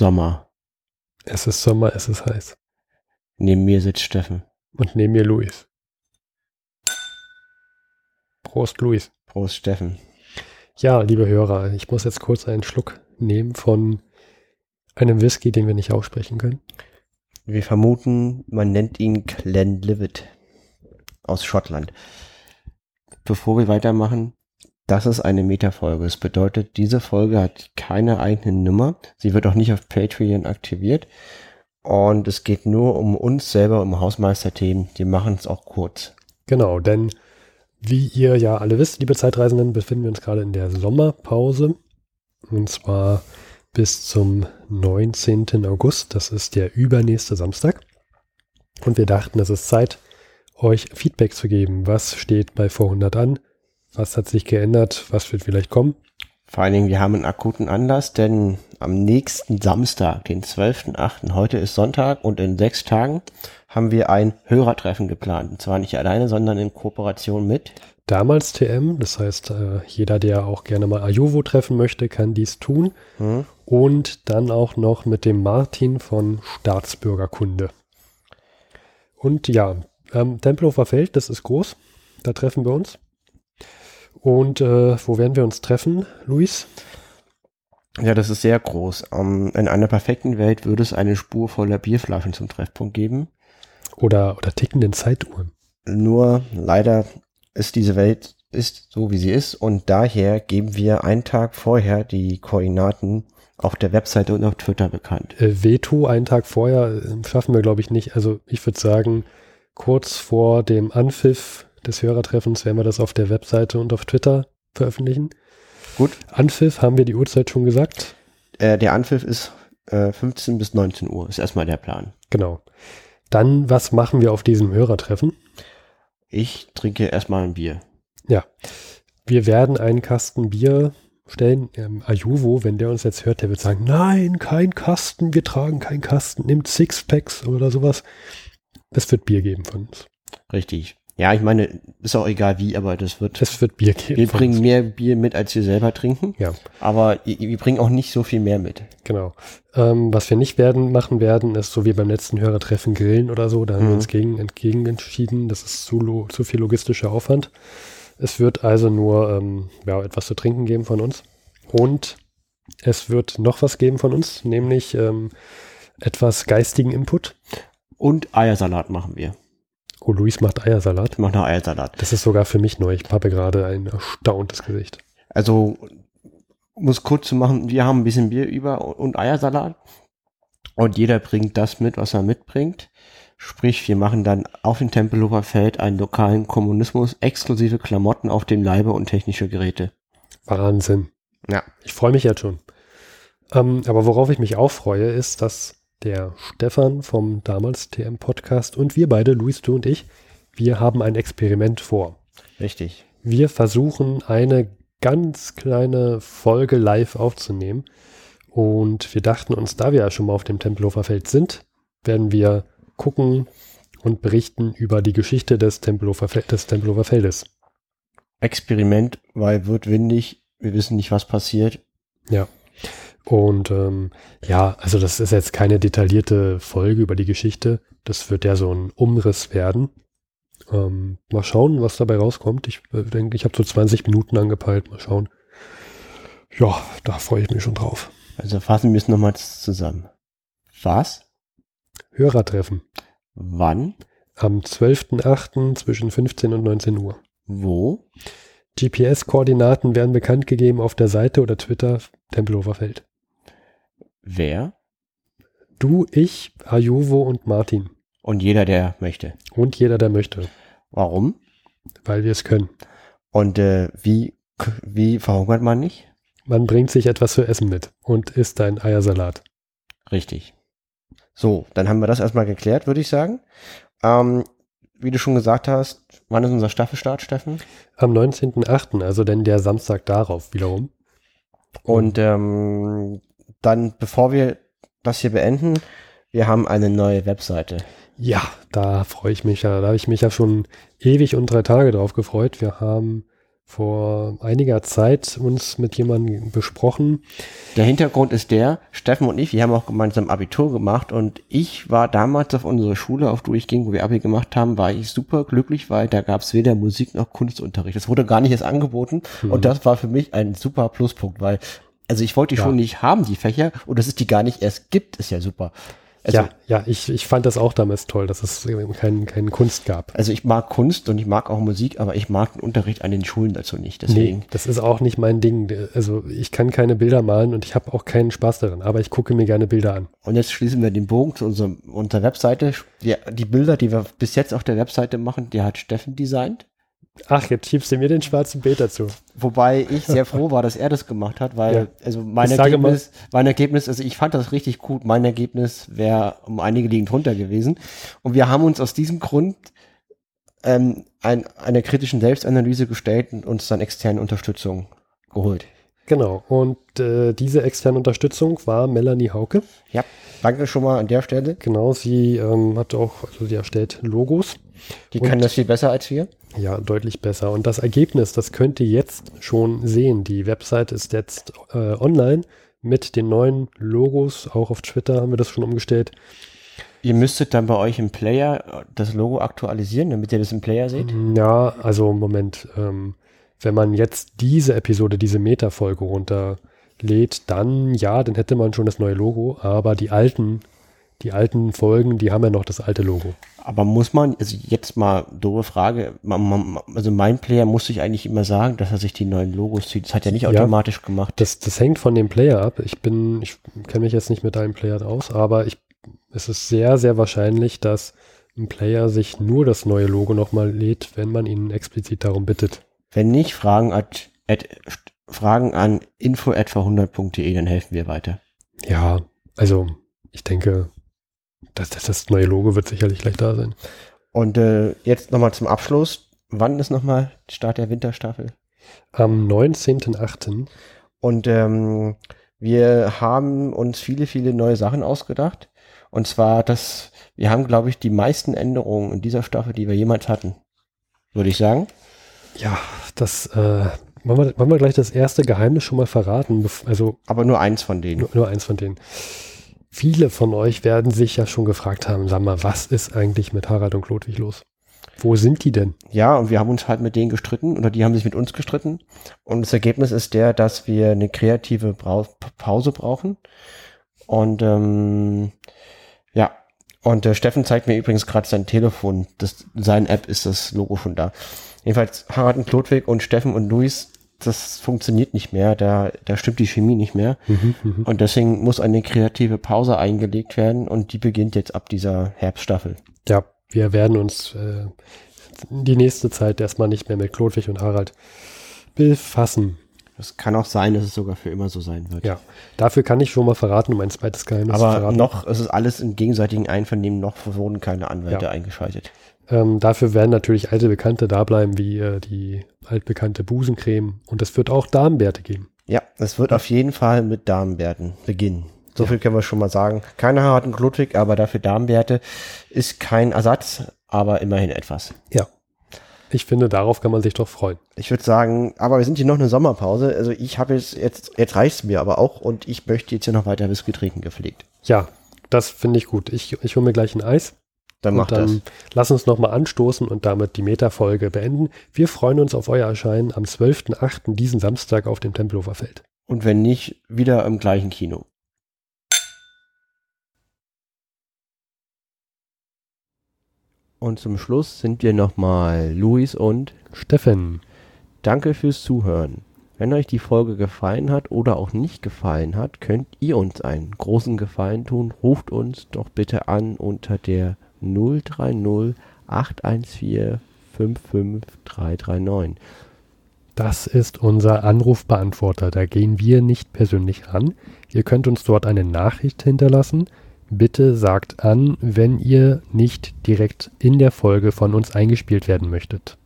Sommer. Es ist Sommer, es ist heiß. Neben mir sitzt Steffen. Und neben mir Luis. Prost, Luis. Prost, Steffen. Ja, liebe Hörer, ich muss jetzt kurz einen Schluck nehmen von einem Whisky, den wir nicht aussprechen können. Wir vermuten, man nennt ihn Glenlivet aus Schottland. Bevor wir weitermachen, das ist eine Metafolge. Das bedeutet, diese Folge hat keine eigene Nummer. Sie wird auch nicht auf Patreon aktiviert. Und es geht nur um uns selber, um Hausmeisterthemen. Die machen es auch kurz. Genau, denn wie ihr ja alle wisst, liebe Zeitreisenden, befinden wir uns gerade in der Sommerpause. Und zwar bis zum 19. August. Das ist der übernächste Samstag. Und wir dachten, es ist Zeit, euch Feedback zu geben. Was steht bei vor 100 an? Was hat sich geändert? Was wird vielleicht kommen? Vor allen Dingen, wir haben einen akuten Anlass, denn am nächsten Samstag, den 12.8., heute ist Sonntag und in sechs Tagen haben wir ein Hörertreffen geplant. Und zwar nicht alleine, sondern in Kooperation mit damals TM. Das heißt, äh, jeder, der auch gerne mal Ajovo treffen möchte, kann dies tun. Mhm. Und dann auch noch mit dem Martin von Staatsbürgerkunde. Und ja, ähm, Tempelhofer Feld, das ist groß. Da treffen wir uns. Und äh, wo werden wir uns treffen, Luis? Ja, das ist sehr groß. Um, ähm, in einer perfekten Welt würde es eine Spur voller Bierflaschen zum Treffpunkt geben. Oder, oder tickenden Zeituhren. Nur leider ist diese Welt ist so, wie sie ist und daher geben wir einen Tag vorher die Koordinaten auf der Webseite und auf Twitter bekannt. Äh, Veto einen Tag vorher äh, schaffen wir, glaube ich, nicht. Also ich würde sagen, kurz vor dem Anpfiff des Hörertreffens werden wir das auf der Webseite und auf Twitter veröffentlichen. Gut. Anpfiff, haben wir die Uhrzeit schon gesagt? Äh, der Anpfiff ist äh, 15 bis 19 Uhr, ist erstmal der Plan. Genau. Dann, was machen wir auf diesem Hörertreffen? Ich trinke erstmal ein Bier. Ja. Wir werden einen Kasten Bier stellen. Ähm, Ajuvo, wenn der uns jetzt hört, der wird sagen, nein, kein Kasten, wir tragen keinen Kasten, nimmt Sixpacks oder sowas. Es wird Bier geben von uns. Richtig. Ja, ich meine, ist auch egal wie, aber das wird. Es wird Bier geben. Wir bringen uns. mehr Bier mit, als wir selber trinken. Ja. Aber wir bringen auch nicht so viel mehr mit. Genau. Ähm, was wir nicht werden, machen werden, ist so wie beim letzten Hörertreffen grillen oder so. Da haben mhm. wir uns gegen, entgegen entschieden. Das ist zu, zu viel logistischer Aufwand. Es wird also nur ähm, ja, etwas zu trinken geben von uns. Und es wird noch was geben von uns, nämlich ähm, etwas geistigen Input. Und Eiersalat machen wir. Oh, Luis macht Eiersalat. Macht noch Eiersalat. Das ist sogar für mich neu. Ich habe gerade ein erstauntes Gesicht. Also, muss kurz zu machen, wir haben ein bisschen Bier über und Eiersalat. Und jeder bringt das mit, was er mitbringt. Sprich, wir machen dann auf dem Tempelhofer Feld einen lokalen Kommunismus, exklusive Klamotten auf dem Leibe und technische Geräte. Wahnsinn. Ja. Ich freue mich jetzt schon. Ähm, aber worauf ich mich auch freue, ist, dass der Stefan vom damals TM Podcast und wir beide, Luis, du und ich, wir haben ein Experiment vor. Richtig. Wir versuchen eine ganz kleine Folge live aufzunehmen und wir dachten uns, da wir ja schon mal auf dem Tempelhofer Feld sind, werden wir gucken und berichten über die Geschichte des Tempelhofer, des Tempelhofer Feldes. Experiment, weil wird windig, wir wissen nicht, was passiert. Ja. Und ähm, ja, also das ist jetzt keine detaillierte Folge über die Geschichte. Das wird ja so ein Umriss werden. Ähm, mal schauen, was dabei rauskommt. Ich äh, denke, ich habe so 20 Minuten angepeilt. Mal schauen. Ja, da freue ich mich schon drauf. Also fassen wir es nochmal zusammen. Was? Hörertreffen. Wann? Am 12.08. zwischen 15 und 19 Uhr. Wo? GPS-Koordinaten werden bekannt gegeben auf der Seite oder Twitter Tempelhofer Feld. Wer? Du, ich, Ajuvo und Martin. Und jeder, der möchte. Und jeder, der möchte. Warum? Weil wir es können. Und äh, wie, wie verhungert man nicht? Man bringt sich etwas zu essen mit und isst ein Eiersalat. Richtig. So, dann haben wir das erstmal geklärt, würde ich sagen. Ähm, wie du schon gesagt hast, wann ist unser Staffelstart, Steffen? Am 19.8., also denn der Samstag darauf wiederum. Und ähm, dann, bevor wir das hier beenden, wir haben eine neue Webseite. Ja, da freue ich mich ja. Da habe ich mich ja schon ewig und drei Tage drauf gefreut. Wir haben vor einiger Zeit uns mit jemandem besprochen. Der Hintergrund ist der, Steffen und ich, wir haben auch gemeinsam Abitur gemacht und ich war damals auf unserer Schule, auf die ich ging, wo wir Abi gemacht haben, war ich super glücklich, weil da gab es weder Musik noch Kunstunterricht. Das wurde gar nicht erst angeboten mhm. und das war für mich ein super Pluspunkt, weil also ich wollte die ja. schon nicht haben, die Fächer, und dass es die gar nicht erst gibt, ist ja super. Also, ja, ja, ich, ich fand das auch damals toll, dass es keinen kein Kunst gab. Also ich mag Kunst und ich mag auch Musik, aber ich mag den Unterricht an den Schulen dazu nicht. Deswegen. Nee, das ist auch nicht mein Ding. Also ich kann keine Bilder malen und ich habe auch keinen Spaß daran, aber ich gucke mir gerne Bilder an. Und jetzt schließen wir den Bogen zu unserem, unserer Webseite. Die, die Bilder, die wir bis jetzt auf der Webseite machen, die hat Steffen designt. Ach, jetzt schiebst du mir den schwarzen Peter zu. Wobei ich sehr froh war, dass er das gemacht hat, weil, ja. also mein Ergebnis, mein Ergebnis, also ich fand das richtig gut. Mein Ergebnis wäre um einige liegen drunter gewesen. Und wir haben uns aus diesem Grund ähm, ein, einer kritischen Selbstanalyse gestellt und uns dann externe Unterstützung geholt. Genau. Und äh, diese externe Unterstützung war Melanie Hauke. Ja, danke schon mal an der Stelle. Genau, sie ähm, hat auch, also sie erstellt Logos. Die können das viel besser als wir. Ja, deutlich besser. Und das Ergebnis, das könnt ihr jetzt schon sehen. Die Website ist jetzt äh, online mit den neuen Logos. Auch auf Twitter haben wir das schon umgestellt. Ihr müsstet dann bei euch im Player das Logo aktualisieren, damit ihr das im Player seht? Ja, also Moment. Ähm, wenn man jetzt diese Episode, diese Meta-Folge runterlädt, dann ja, dann hätte man schon das neue Logo. Aber die alten, die alten Folgen, die haben ja noch das alte Logo. Aber muss man, also jetzt mal doofe Frage, man, man, also mein Player muss sich eigentlich immer sagen, dass er sich die neuen Logos zieht. Das hat er nicht ja, automatisch gemacht. Das, das hängt von dem Player ab. Ich bin, ich kenne mich jetzt nicht mit deinem Player aus, aber ich, es ist sehr, sehr wahrscheinlich, dass ein Player sich nur das neue Logo nochmal lädt, wenn man ihn explizit darum bittet. Wenn nicht, Fragen, at, at, Fragen an info etwa 100.de, dann helfen wir weiter. Ja, also ich denke, das, das, das neue Logo wird sicherlich gleich da sein. Und äh, jetzt nochmal zum Abschluss. Wann ist nochmal Start der Winterstaffel? Am 19.08. Und ähm, wir haben uns viele, viele neue Sachen ausgedacht. Und zwar, dass wir haben, glaube ich, die meisten Änderungen in dieser Staffel, die wir jemals hatten. Würde ich sagen. Ja, das äh, wollen, wir, wollen wir gleich das erste Geheimnis schon mal verraten. Also, Aber nur eins von denen. Nur, nur eins von denen. Viele von euch werden sich ja schon gefragt haben, sag mal, was ist eigentlich mit Harald und Klodwig los? Wo sind die denn? Ja, und wir haben uns halt mit denen gestritten oder die haben sich mit uns gestritten. Und das Ergebnis ist der, dass wir eine kreative Brau Pause brauchen. Und ähm, ja, und äh, Steffen zeigt mir übrigens gerade sein Telefon. Das, sein App ist das Logo schon da. Jedenfalls Harald und Klodwig und Steffen und Luis das funktioniert nicht mehr, da, da stimmt die Chemie nicht mehr. Mhm, mhm, und deswegen muss eine kreative Pause eingelegt werden und die beginnt jetzt ab dieser Herbststaffel. Ja, wir werden uns äh, die nächste Zeit erstmal nicht mehr mit Klodwig und Harald befassen. Es kann auch sein, dass es sogar für immer so sein wird. Ja, dafür kann ich schon mal verraten, um ein zweites Geheimnis Aber zu verraten. noch, es ist alles im gegenseitigen Einvernehmen, noch wurden keine Anwälte ja. eingeschaltet. Ähm, dafür werden natürlich alte Bekannte da bleiben, wie äh, die altbekannte Busencreme. Und es wird auch Darmbärte geben. Ja, es wird auf jeden Fall mit Darmbärten beginnen. So ja. viel können wir schon mal sagen. Keine harten Glutwig, aber dafür Darmbärte ist kein Ersatz, aber immerhin etwas. Ja. Ich finde, darauf kann man sich doch freuen. Ich würde sagen, aber wir sind hier noch eine Sommerpause. Also ich habe jetzt, jetzt, jetzt reicht's mir aber auch und ich möchte jetzt hier noch weiter Whisky trinken gepflegt. Ja, das finde ich gut. Ich, ich hole mir gleich ein Eis. Dann macht dann das. Lass uns nochmal anstoßen und damit die Meta-Folge beenden. Wir freuen uns auf euer Erscheinen am 12.08. diesen Samstag auf dem Tempelhofer Feld. Und wenn nicht, wieder im gleichen Kino. Und zum Schluss sind wir nochmal Luis und Steffen. Danke fürs Zuhören. Wenn euch die Folge gefallen hat oder auch nicht gefallen hat, könnt ihr uns einen großen Gefallen tun. Ruft uns doch bitte an unter der 030 814 55339. Das ist unser Anrufbeantworter. Da gehen wir nicht persönlich ran. Ihr könnt uns dort eine Nachricht hinterlassen. Bitte sagt an, wenn ihr nicht direkt in der Folge von uns eingespielt werden möchtet.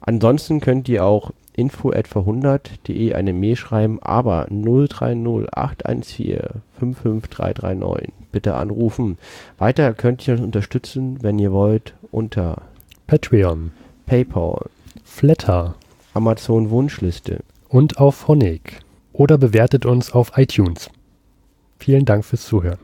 Ansonsten könnt ihr auch info etwa 100.de eine Mail schreiben, aber 030 814 55339 bitte anrufen. Weiter könnt ihr uns unterstützen, wenn ihr wollt, unter Patreon, PayPal, Flatter, Amazon Wunschliste. Und auf Honig. Oder bewertet uns auf iTunes. Vielen Dank fürs Zuhören.